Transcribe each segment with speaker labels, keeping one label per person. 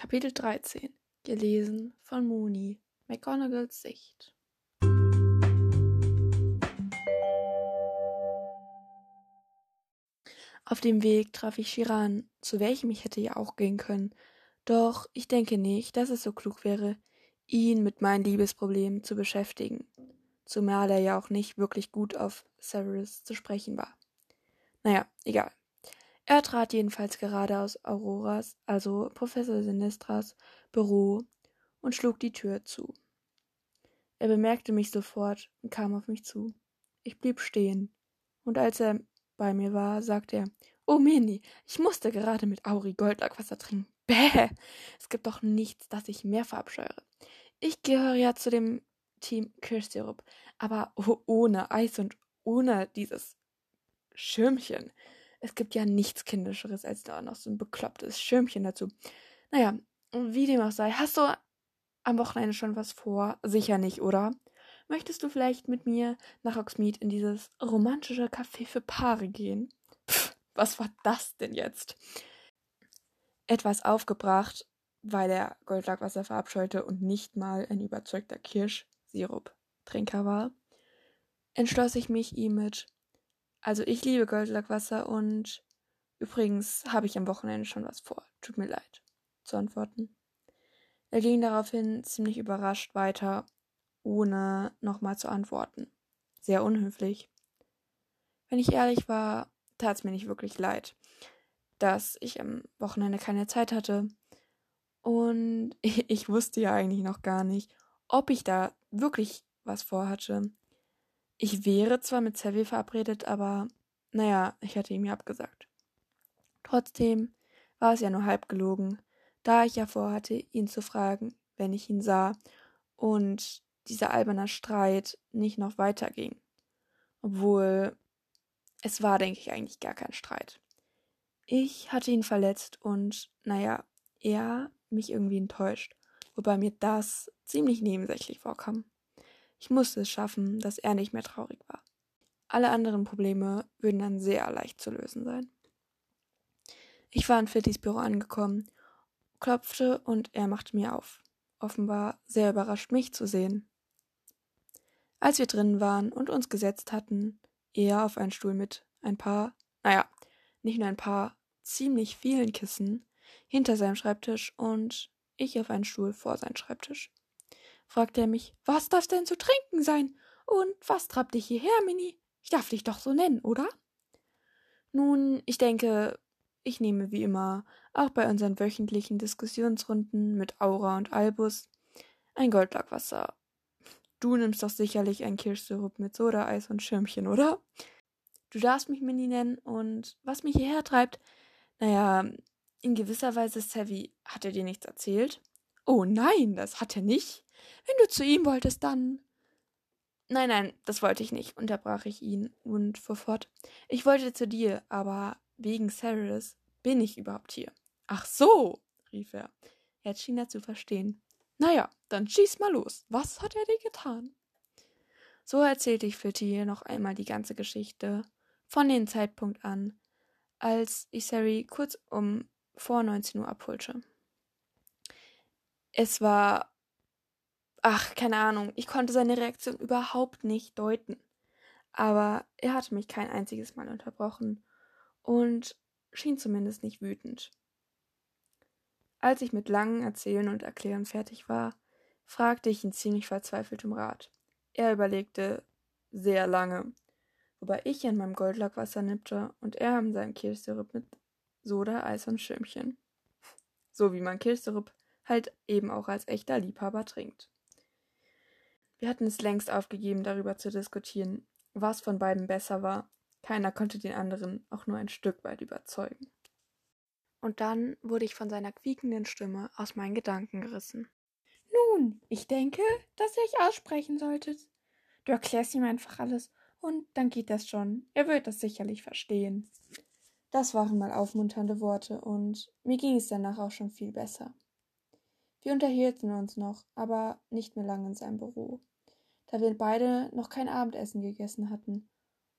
Speaker 1: Kapitel 13 Gelesen von Mooney McGonagalls Sicht Auf dem Weg traf ich Shiran, zu welchem ich hätte ja auch gehen können. Doch ich denke nicht, dass es so klug wäre, ihn mit meinen Liebesproblemen zu beschäftigen, zumal er ja auch nicht wirklich gut auf Severus zu sprechen war. Naja, egal. Er trat jedenfalls gerade aus Auroras, also Professor Sinistras, Büro und schlug die Tür zu. Er bemerkte mich sofort und kam auf mich zu. Ich blieb stehen, und als er bei mir war, sagte er, Oh Mini, ich musste gerade mit Auri Goldlackwasser trinken. Bäh! Es gibt doch nichts, das ich mehr verabscheure. Ich gehöre ja zu dem Team Kirschsirup, aber ohne Eis und ohne dieses Schirmchen. Es gibt ja nichts Kindischeres als da noch so ein beklopptes Schirmchen dazu. Naja, wie dem auch sei, hast du am Wochenende schon was vor? Sicher nicht, oder? Möchtest du vielleicht mit mir nach Oxmead in dieses romantische Café für Paare gehen? Pff, was war das denn jetzt? Etwas aufgebracht, weil er Goldlackwasser verabscheute und nicht mal ein überzeugter Kirschsirup-Trinker war, entschloss ich mich ihm mit also ich liebe Goldlackwasser und übrigens habe ich am Wochenende schon was vor. Tut mir leid, zu antworten. Er ging daraufhin ziemlich überrascht weiter, ohne nochmal zu antworten. Sehr unhöflich. Wenn ich ehrlich war, tat es mir nicht wirklich leid, dass ich am Wochenende keine Zeit hatte. Und ich wusste ja eigentlich noch gar nicht, ob ich da wirklich was vorhatte. Ich wäre zwar mit Savvy verabredet, aber naja, ich hatte ihm ja abgesagt. Trotzdem war es ja nur halb gelogen, da ich ja vorhatte, ihn zu fragen, wenn ich ihn sah, und dieser alberne Streit nicht noch weiterging. Obwohl es war, denke ich, eigentlich gar kein Streit. Ich hatte ihn verletzt und, naja, er mich irgendwie enttäuscht, wobei mir das ziemlich nebensächlich vorkam. Ich musste es schaffen, dass er nicht mehr traurig war. Alle anderen Probleme würden dann sehr leicht zu lösen sein. Ich war in Fittys Büro angekommen, klopfte und er machte mir auf. Offenbar sehr überrascht, mich zu sehen. Als wir drinnen waren und uns gesetzt hatten, er auf einen Stuhl mit ein paar, naja, nicht nur ein paar, ziemlich vielen Kissen hinter seinem Schreibtisch und ich auf einen Stuhl vor seinem Schreibtisch fragte er mich, was darf denn zu trinken sein? Und was trabt dich hierher, Mini? Ich darf dich doch so nennen, oder? Nun, ich denke, ich nehme wie immer, auch bei unseren wöchentlichen Diskussionsrunden mit Aura und Albus, ein Goldlackwasser. Du nimmst doch sicherlich ein Kirschsirup mit Sodaeis und Schirmchen, oder? Du darfst mich Mini nennen und was mich hierher treibt, naja, in gewisser Weise, Savvy, hat er dir nichts erzählt? Oh nein, das hat er nicht. Wenn du zu ihm wolltest, dann. Nein, nein, das wollte ich nicht, unterbrach ich ihn und fuhr fort. Ich wollte zu dir, aber wegen Cyrus bin ich überhaupt hier. Ach so, rief er. Jetzt schien er zu verstehen. Naja, dann schieß mal los. Was hat er dir getan? So erzählte ich Fitty noch einmal die ganze Geschichte, von dem Zeitpunkt an, als ich Sari kurz um vor 19 Uhr abholte. Es war ach, keine Ahnung, ich konnte seine Reaktion überhaupt nicht deuten. Aber er hatte mich kein einziges Mal unterbrochen und schien zumindest nicht wütend. Als ich mit langen Erzählen und Erklären fertig war, fragte ich ihn ziemlich verzweifelt um Rat. Er überlegte sehr lange, wobei ich an meinem Goldlackwasser nippte und er an seinem Kirschsirup mit Soda, Eis und Schirmchen. So wie man Kirschsirup halt eben auch als echter Liebhaber trinkt. Wir hatten es längst aufgegeben, darüber zu diskutieren, was von beiden besser war. Keiner konnte den anderen auch nur ein Stück weit überzeugen. Und dann wurde ich von seiner quiekenden Stimme aus meinen Gedanken gerissen. Nun, ich denke, dass ihr euch aussprechen solltet. Du erklärst ihm einfach alles und dann geht das schon. Er wird das sicherlich verstehen. Das waren mal aufmunternde Worte und mir ging es danach auch schon viel besser. Wir unterhielten uns noch, aber nicht mehr lange in seinem Büro da wir beide noch kein Abendessen gegessen hatten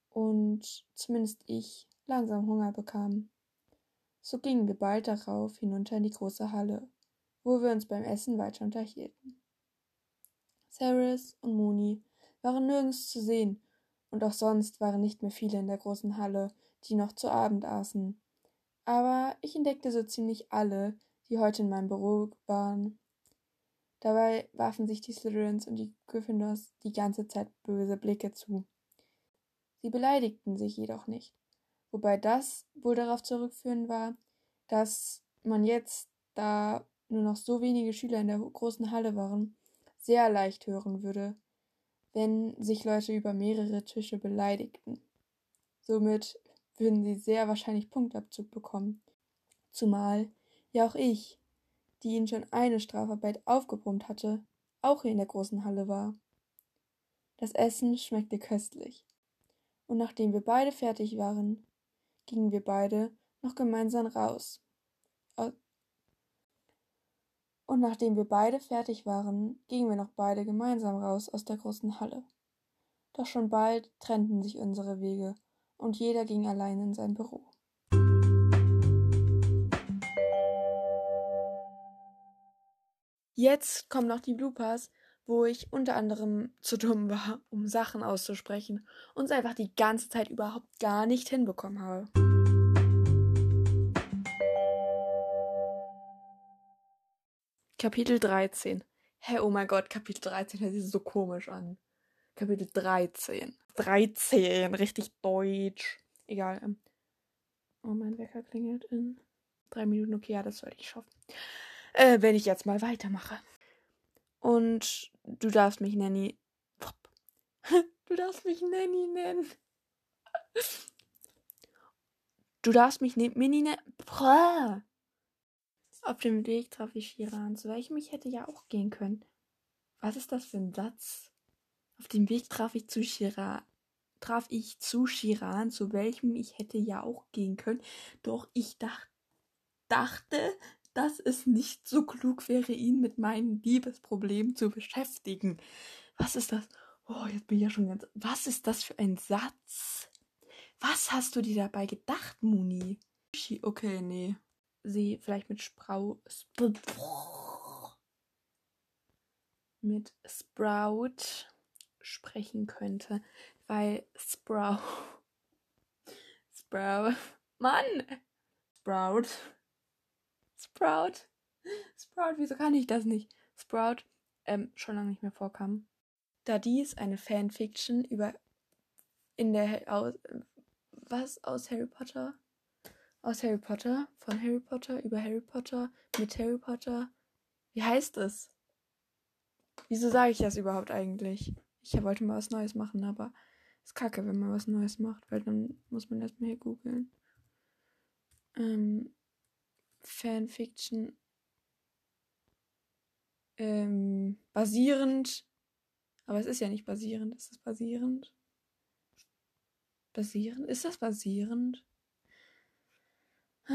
Speaker 1: und zumindest ich langsam Hunger bekam. So gingen wir bald darauf hinunter in die große Halle, wo wir uns beim Essen weiter unterhielten. Ceres und Mooney waren nirgends zu sehen, und auch sonst waren nicht mehr viele in der großen Halle, die noch zu Abend aßen. Aber ich entdeckte so ziemlich alle, die heute in meinem Büro waren. Dabei warfen sich die Slytherins und die Gryffindors die ganze Zeit böse Blicke zu. Sie beleidigten sich jedoch nicht, wobei das wohl darauf zurückführen war, dass man jetzt, da nur noch so wenige Schüler in der großen Halle waren, sehr leicht hören würde, wenn sich Leute über mehrere Tische beleidigten. Somit würden sie sehr wahrscheinlich Punktabzug bekommen. Zumal ja auch ich, die ihnen schon eine Strafarbeit aufgebrummt hatte, auch hier in der großen Halle war. Das Essen schmeckte köstlich. Und nachdem wir beide fertig waren, gingen wir beide noch gemeinsam raus. Und nachdem wir beide fertig waren, gingen wir noch beide gemeinsam raus aus der großen Halle. Doch schon bald trennten sich unsere Wege und jeder ging allein in sein Büro. Jetzt kommen noch die Bloopers, wo ich unter anderem zu dumm war, um Sachen auszusprechen und es einfach die ganze Zeit überhaupt gar nicht hinbekommen habe. Kapitel 13. Hä, hey, oh mein Gott, Kapitel 13 hört sich so komisch an. Kapitel 13. 13, richtig deutsch. Egal. Ähm. Oh, mein Wecker klingelt in drei Minuten. Okay, ja, das sollte ich schaffen. Äh, wenn ich jetzt mal weitermache. Und du darfst mich Nanny. Du darfst mich Nanny nennen. Du darfst mich ne Mini nennen. Auf dem Weg traf ich Shiran, zu welchem ich hätte ja auch gehen können. Was ist das für ein Satz? Auf dem Weg traf ich zu Shiran, traf ich zu Shiran, zu welchem ich hätte ja auch gehen können. Doch ich dach, dachte, dass es nicht so klug wäre, ihn mit meinen Liebesproblemen zu beschäftigen. Was ist das? Oh, jetzt bin ich ja schon ganz. Was ist das für ein Satz? Was hast du dir dabei gedacht, Muni? Okay, nee. Sie vielleicht mit Sprau. Sp mit Sprout sprechen könnte, weil Sprout. Sprout. Mann! Sprout. Sprout. Sprout, wieso kann ich das nicht? Sprout ähm, schon lange nicht mehr vorkam. Da dies eine Fanfiction über in der aus, was aus Harry Potter? Aus Harry Potter? Von Harry Potter? Über Harry Potter? Mit Harry Potter? Wie heißt es? Wieso sage ich das überhaupt eigentlich? Ich wollte mal was Neues machen aber ist kacke wenn man was Neues macht weil dann muss man erstmal hier googeln. Ähm, Fanfiction ähm, basierend. Aber es ist ja nicht basierend. Ist das basierend? Basierend? Ist das basierend?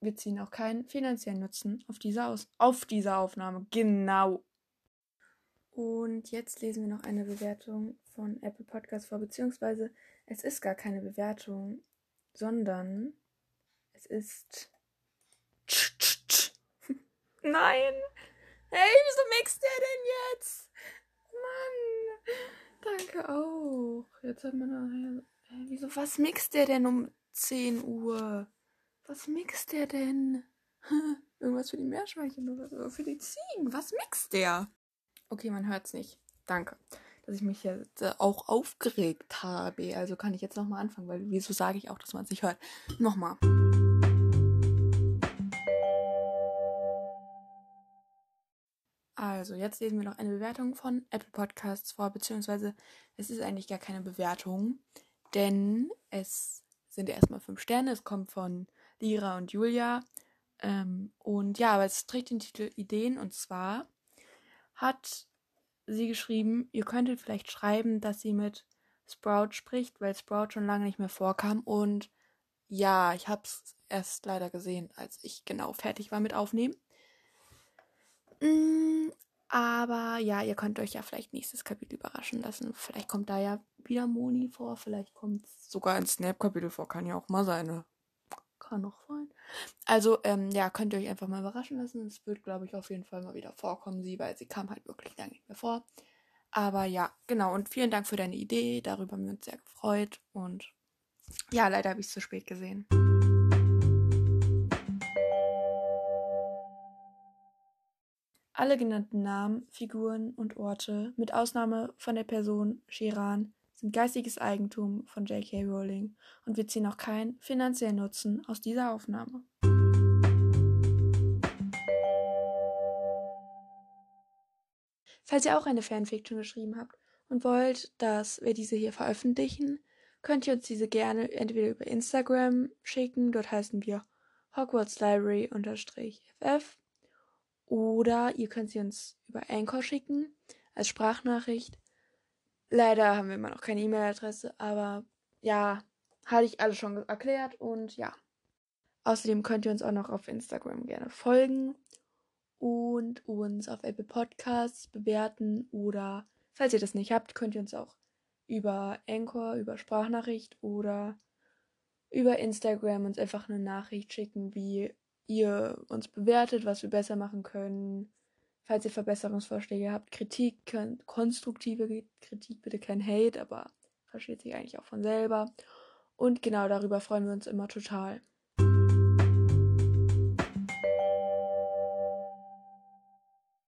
Speaker 1: Wir ziehen auch keinen finanziellen Nutzen auf diese, Aus auf diese Aufnahme. Genau. Und jetzt lesen wir noch eine Bewertung von Apple Podcast vor, beziehungsweise es ist gar keine Bewertung, sondern es ist. Nein! Hey, wieso mixt der denn jetzt? Mann! Danke auch. Jetzt hat man nachher. Hey, wieso, was mixt der denn um 10 Uhr? Was mixt der denn? Irgendwas für die Meerschweinchen oder so. Für die Ziegen. Was mixt der? Okay, man hört's nicht. Danke. Dass ich mich jetzt äh, auch aufgeregt habe. Also kann ich jetzt nochmal anfangen, weil wieso sage ich auch, dass man es nicht hört? Nochmal. Also, jetzt lesen wir noch eine Bewertung von Apple Podcasts vor, beziehungsweise es ist eigentlich gar keine Bewertung, denn es sind erstmal fünf Sterne. Es kommt von Lira und Julia. Ähm, und ja, aber es trägt den Titel Ideen und zwar hat sie geschrieben, ihr könntet vielleicht schreiben, dass sie mit Sprout spricht, weil Sprout schon lange nicht mehr vorkam und ja, ich hab's erst leider gesehen, als ich genau fertig war mit Aufnehmen. Mm, aber ja, ihr könnt euch ja vielleicht nächstes Kapitel überraschen lassen. Vielleicht kommt da ja wieder Moni vor, vielleicht kommt sogar ein Snap-Kapitel vor. Kann ja auch mal sein, ne? kann noch sein. Also, ähm, ja, könnt ihr euch einfach mal überraschen lassen. Es wird, glaube ich, auf jeden Fall mal wieder vorkommen, sie, weil sie kam halt wirklich lange nicht mehr vor. Aber ja, genau. Und vielen Dank für deine Idee. Darüber haben wir uns sehr gefreut. Und ja, leider habe ich es zu spät gesehen. Alle genannten Namen, Figuren und Orte, mit Ausnahme von der Person Shiran, sind geistiges Eigentum von J.K. Rowling und wir ziehen auch keinen finanziellen Nutzen aus dieser Aufnahme. Falls ihr auch eine Fanfiction geschrieben habt und wollt, dass wir diese hier veröffentlichen, könnt ihr uns diese gerne entweder über Instagram schicken, dort heißen wir Hogwarts Library ff oder ihr könnt sie uns über Anchor schicken als Sprachnachricht Leider haben wir immer noch keine E-Mail-Adresse, aber ja, hatte ich alles schon erklärt und ja. Außerdem könnt ihr uns auch noch auf Instagram gerne folgen und uns auf Apple Podcasts bewerten oder falls ihr das nicht habt, könnt ihr uns auch über Anchor, über Sprachnachricht oder über Instagram uns einfach eine Nachricht schicken, wie ihr uns bewertet, was wir besser machen können, Falls ihr Verbesserungsvorschläge habt, Kritik, konstruktive Kritik, bitte kein Hate, aber versteht sich eigentlich auch von selber. Und genau darüber freuen wir uns immer total.